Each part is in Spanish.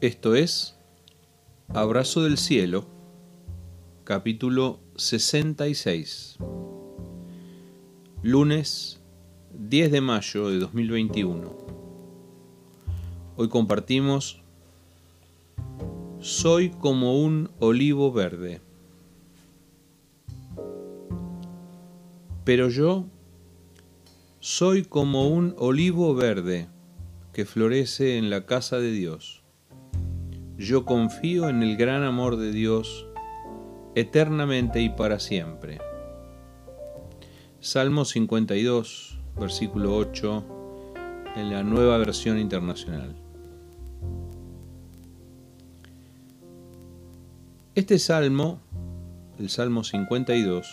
Esto es Abrazo del Cielo, capítulo 66, lunes 10 de mayo de 2021. Hoy compartimos Soy como un olivo verde. Pero yo soy como un olivo verde que florece en la casa de Dios. Yo confío en el gran amor de Dios eternamente y para siempre. Salmo 52, versículo 8, en la nueva versión internacional. Este salmo, el Salmo 52,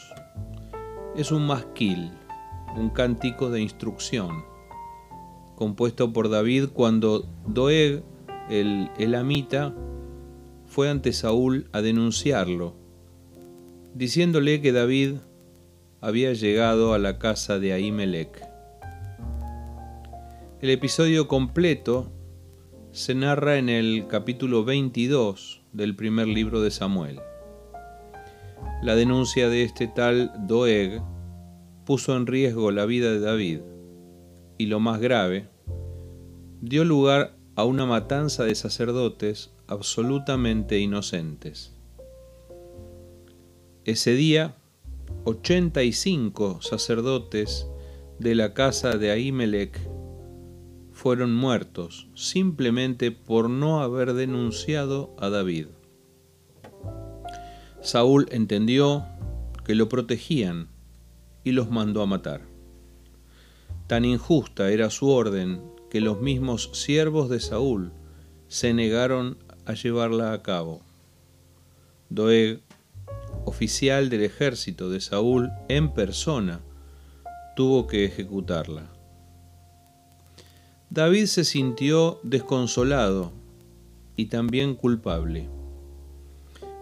es un masquil, un cántico de instrucción, compuesto por David cuando Doeg, el elamita, fue ante Saúl a denunciarlo, diciéndole que David había llegado a la casa de Ahimelech. El episodio completo se narra en el capítulo 22 del primer libro de Samuel. La denuncia de este tal Doeg puso en riesgo la vida de David y lo más grave, dio lugar a una matanza de sacerdotes absolutamente inocentes. Ese día, 85 sacerdotes de la casa de Ahimelech fueron muertos simplemente por no haber denunciado a David. Saúl entendió que lo protegían y los mandó a matar. Tan injusta era su orden que los mismos siervos de Saúl se negaron a llevarla a cabo. Doeg, oficial del ejército de Saúl en persona, tuvo que ejecutarla. David se sintió desconsolado y también culpable.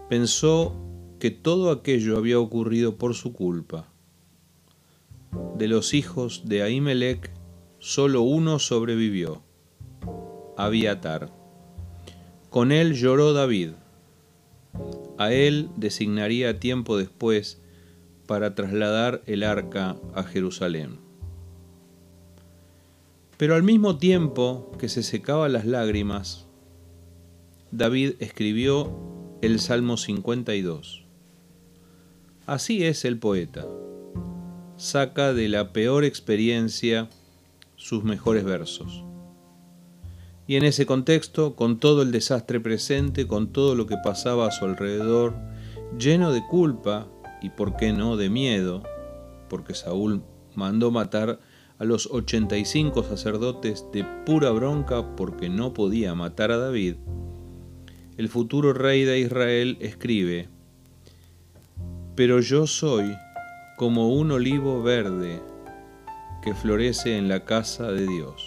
Pensó que todo aquello había ocurrido por su culpa de los hijos de Ahimelech, solo uno sobrevivió, Abiatar. Con él lloró David. A él designaría tiempo después para trasladar el arca a Jerusalén. Pero al mismo tiempo que se secaba las lágrimas, David escribió el Salmo 52. Así es el poeta saca de la peor experiencia sus mejores versos. Y en ese contexto, con todo el desastre presente, con todo lo que pasaba a su alrededor, lleno de culpa y, por qué no, de miedo, porque Saúl mandó matar a los 85 sacerdotes de pura bronca porque no podía matar a David, el futuro rey de Israel escribe, Pero yo soy como un olivo verde que florece en la casa de Dios.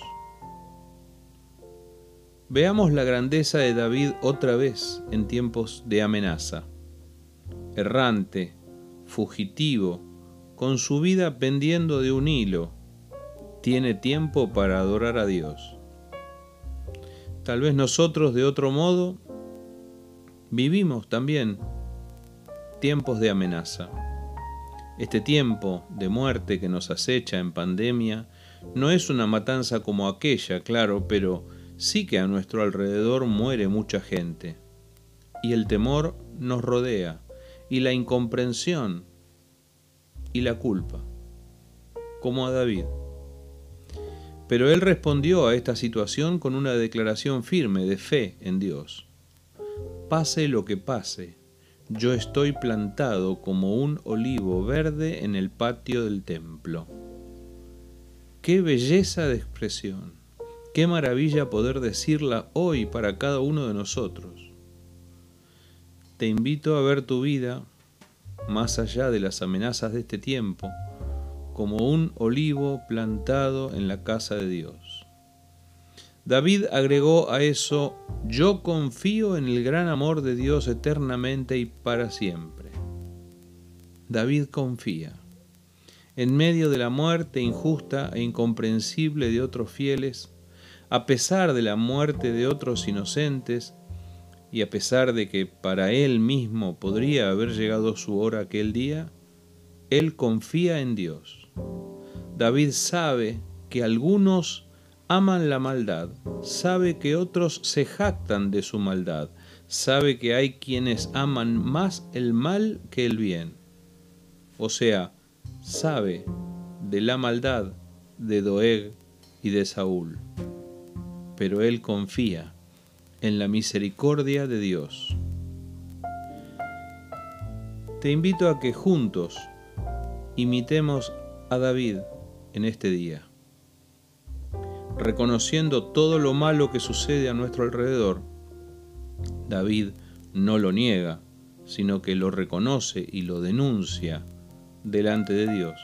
Veamos la grandeza de David otra vez en tiempos de amenaza. Errante, fugitivo, con su vida pendiendo de un hilo, tiene tiempo para adorar a Dios. Tal vez nosotros de otro modo vivimos también tiempos de amenaza. Este tiempo de muerte que nos acecha en pandemia no es una matanza como aquella, claro, pero sí que a nuestro alrededor muere mucha gente. Y el temor nos rodea, y la incomprensión, y la culpa, como a David. Pero él respondió a esta situación con una declaración firme de fe en Dios. Pase lo que pase, yo estoy plantado como un olivo verde en el patio del templo. Qué belleza de expresión, qué maravilla poder decirla hoy para cada uno de nosotros. Te invito a ver tu vida, más allá de las amenazas de este tiempo, como un olivo plantado en la casa de Dios. David agregó a eso, yo confío en el gran amor de Dios eternamente y para siempre. David confía. En medio de la muerte injusta e incomprensible de otros fieles, a pesar de la muerte de otros inocentes, y a pesar de que para él mismo podría haber llegado su hora aquel día, él confía en Dios. David sabe que algunos aman la maldad, sabe que otros se jactan de su maldad, sabe que hay quienes aman más el mal que el bien. O sea, sabe de la maldad de Doeg y de Saúl. Pero él confía en la misericordia de Dios. Te invito a que juntos imitemos a David en este día, reconociendo todo lo malo que sucede a nuestro alrededor. David no lo niega, sino que lo reconoce y lo denuncia delante de Dios.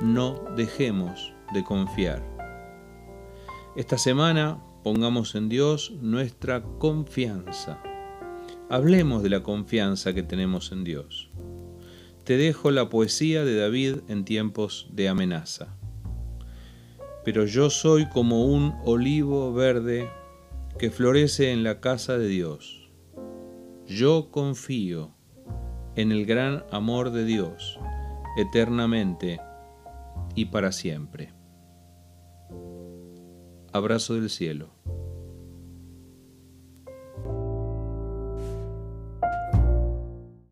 No dejemos de confiar. Esta semana pongamos en Dios nuestra confianza. Hablemos de la confianza que tenemos en Dios. Te dejo la poesía de David en tiempos de amenaza. Pero yo soy como un olivo verde que florece en la casa de Dios. Yo confío en el gran amor de Dios eternamente y para siempre. Abrazo del cielo.